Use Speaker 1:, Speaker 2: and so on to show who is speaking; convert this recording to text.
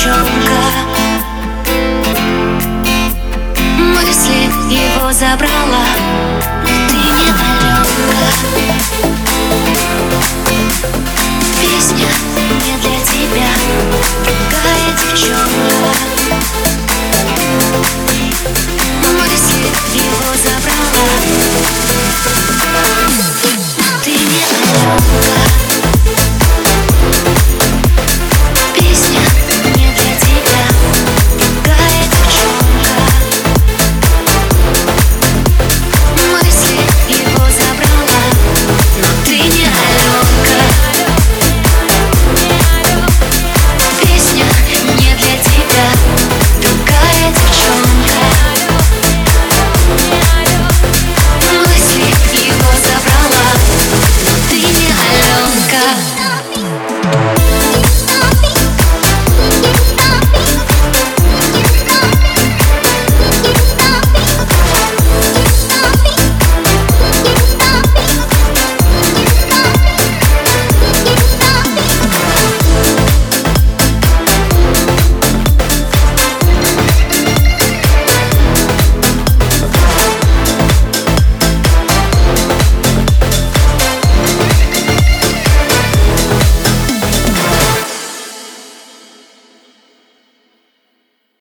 Speaker 1: девчонка Мысли его забрала